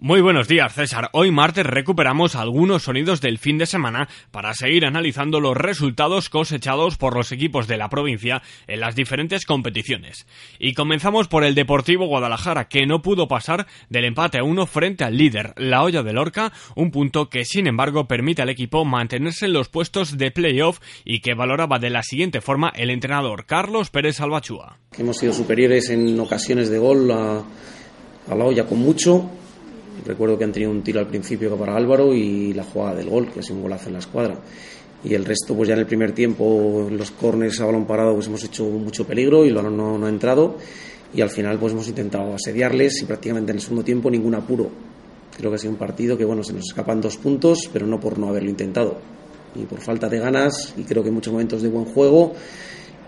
Muy buenos días, César. Hoy martes recuperamos algunos sonidos del fin de semana para seguir analizando los resultados cosechados por los equipos de la provincia en las diferentes competiciones. Y comenzamos por el Deportivo Guadalajara, que no pudo pasar del empate a uno frente al líder, la olla de Lorca, un punto que sin embargo permite al equipo mantenerse en los puestos de playoff y que valoraba de la siguiente forma el entrenador Carlos Pérez Albachúa. Hemos sido superiores en ocasiones de gol a, a la olla con mucho Recuerdo que han tenido un tiro al principio para Álvaro y la jugada del gol, que sido un golazo en la escuadra. Y el resto, pues ya en el primer tiempo, en los corners a balón parado, pues hemos hecho mucho peligro y balón no, no ha entrado. Y al final, pues hemos intentado asediarles y prácticamente en el segundo tiempo ningún apuro. Creo que ha sido un partido que, bueno, se nos escapan dos puntos, pero no por no haberlo intentado. Y por falta de ganas y creo que muchos momentos de buen juego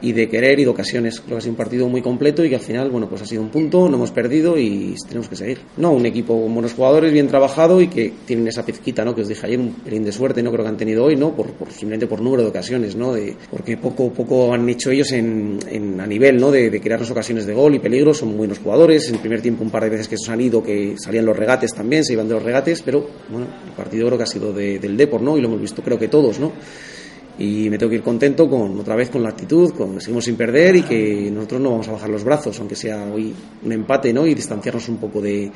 y de querer y de ocasiones. Creo que ha sido un partido muy completo y que al final, bueno, pues ha sido un punto, no hemos perdido y tenemos que seguir. No, un equipo con buenos jugadores, bien trabajado y que tienen esa pizquita, ¿no? Que os dije ayer, un pelín de suerte, no creo que han tenido hoy, ¿no? Por, simplemente por número de ocasiones, ¿no? De, porque poco poco han hecho ellos en, a nivel, ¿no? De, de crearnos ocasiones de gol y peligro, son buenos jugadores. En el primer tiempo un par de veces que se han ido, que salían los regates también, se iban de los regates, pero bueno, el partido creo que ha sido del Depor, ¿no? Y lo hemos visto creo que todos, ¿no? Y me tengo que ir contento con otra vez con la actitud, con seguimos sin perder y que nosotros no vamos a bajar los brazos, aunque sea hoy un empate ¿no? y distanciarnos un poco de,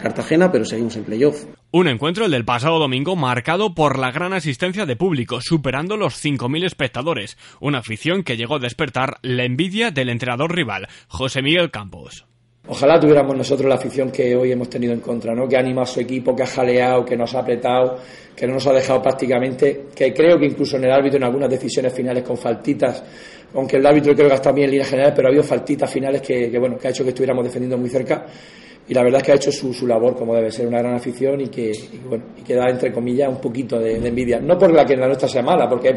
Cartagena, pero seguimos en playoff. Un encuentro el del pasado domingo marcado por la gran asistencia de público, superando los 5.000 espectadores, una afición que llegó a despertar la envidia del entrenador rival, José Miguel Campos. Ojalá tuviéramos nosotros la afición que hoy hemos tenido en contra, ¿no? que ha animado a su equipo, que ha jaleado, que nos ha apretado, que no nos ha dejado prácticamente, que creo que incluso en el árbitro en algunas decisiones finales con faltitas, aunque el árbitro creo que ha estado bien en línea general, pero ha habido faltitas finales que, bueno, que ha hecho que estuviéramos defendiendo muy cerca y la verdad es que ha hecho su, su labor como debe ser, una gran afición y que, bueno, y que da entre comillas un poquito de, de envidia, no por la que la nuestra sea mala, porque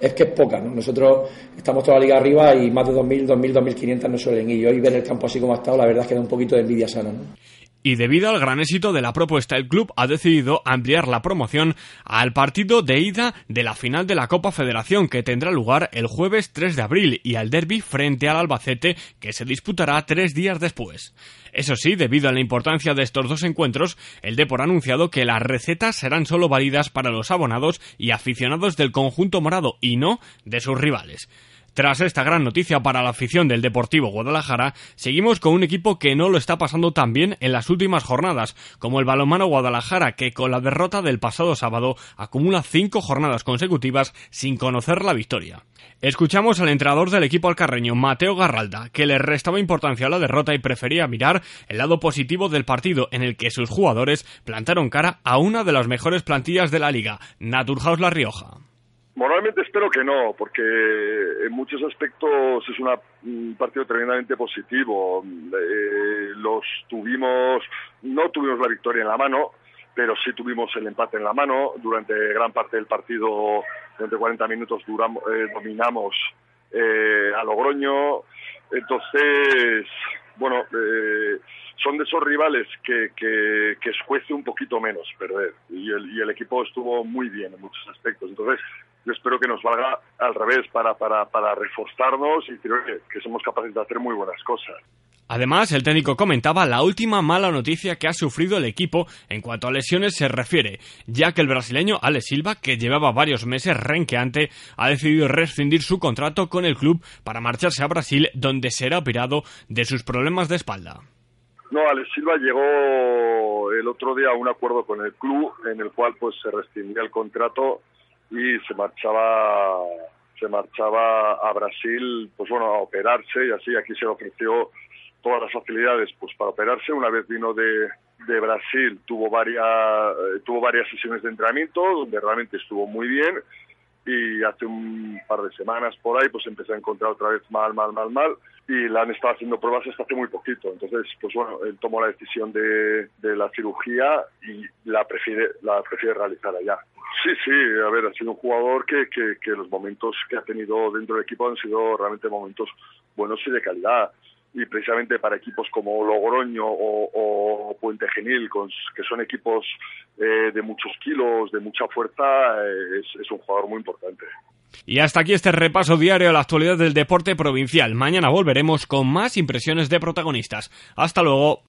es que es poca. ¿no? Nosotros estamos toda la liga arriba y más de 2.000, 2.000, 2.500 no suelen ir. Y hoy ver el campo así como ha estado, la verdad es que da un poquito de envidia sana. ¿no? Y debido al gran éxito de la propuesta, el club ha decidido ampliar la promoción al partido de ida de la final de la Copa Federación que tendrá lugar el jueves 3 de abril y al derby frente al Albacete que se disputará tres días después. Eso sí, debido a la importancia de estos dos encuentros, el Depor ha anunciado que las recetas serán solo válidas para los abonados y aficionados del conjunto morado y no de sus rivales. Tras esta gran noticia para la afición del Deportivo Guadalajara, seguimos con un equipo que no lo está pasando tan bien en las últimas jornadas, como el balonmano Guadalajara, que con la derrota del pasado sábado acumula cinco jornadas consecutivas sin conocer la victoria. Escuchamos al entrenador del equipo alcarreño, Mateo Garralda, que le restaba importancia a la derrota y prefería mirar el lado positivo del partido en el que sus jugadores plantaron cara a una de las mejores plantillas de la liga, Naturhaus La Rioja. Moralmente espero que no, porque en muchos aspectos es un partido tremendamente positivo. Eh, los tuvimos, no tuvimos la victoria en la mano, pero sí tuvimos el empate en la mano. Durante gran parte del partido, durante 40 minutos, duramos, eh, dominamos eh, a Logroño. Entonces, bueno, son de esos rivales que, que, que escuece un poquito menos perder. Y el, y el equipo estuvo muy bien en muchos aspectos. Entonces, yo espero que nos valga al revés para, para, para reforzarnos y creo que, que somos capaces de hacer muy buenas cosas. Además, el técnico comentaba la última mala noticia que ha sufrido el equipo en cuanto a lesiones se refiere, ya que el brasileño Ale Silva, que llevaba varios meses renqueante, ha decidido rescindir su contrato con el club para marcharse a Brasil, donde será operado de sus problemas de espalda. No, Ale Silva llegó el otro día a un acuerdo con el club en el cual pues se rescindía el contrato y se marchaba se marchaba a Brasil pues bueno a operarse y así aquí se le ofreció todas las facilidades pues para operarse. Una vez vino de, de Brasil tuvo varias eh, tuvo varias sesiones de entrenamiento donde realmente estuvo muy bien y, hace un par de semanas por ahí pues empecé a encontrar otra vez mal, mal, mal, mal y la han estado haciendo pruebas hasta hace muy poquito. Entonces, pues bueno, él tomó la decisión de, de la cirugía y la prefiere, la prefiere realizar allá. Sí, sí, a ver, ha sido un jugador que, que, que los momentos que ha tenido dentro del equipo han sido realmente momentos buenos y de calidad y precisamente para equipos como Logroño o, Puente Genil, que son equipos eh, de muchos kilos, de mucha fuerza, eh, es un jugador muy importante. Y hasta aquí este repaso diario a la actualidad del deporte provincial. Mañana volveremos con más impresiones de protagonistas. Hasta luego.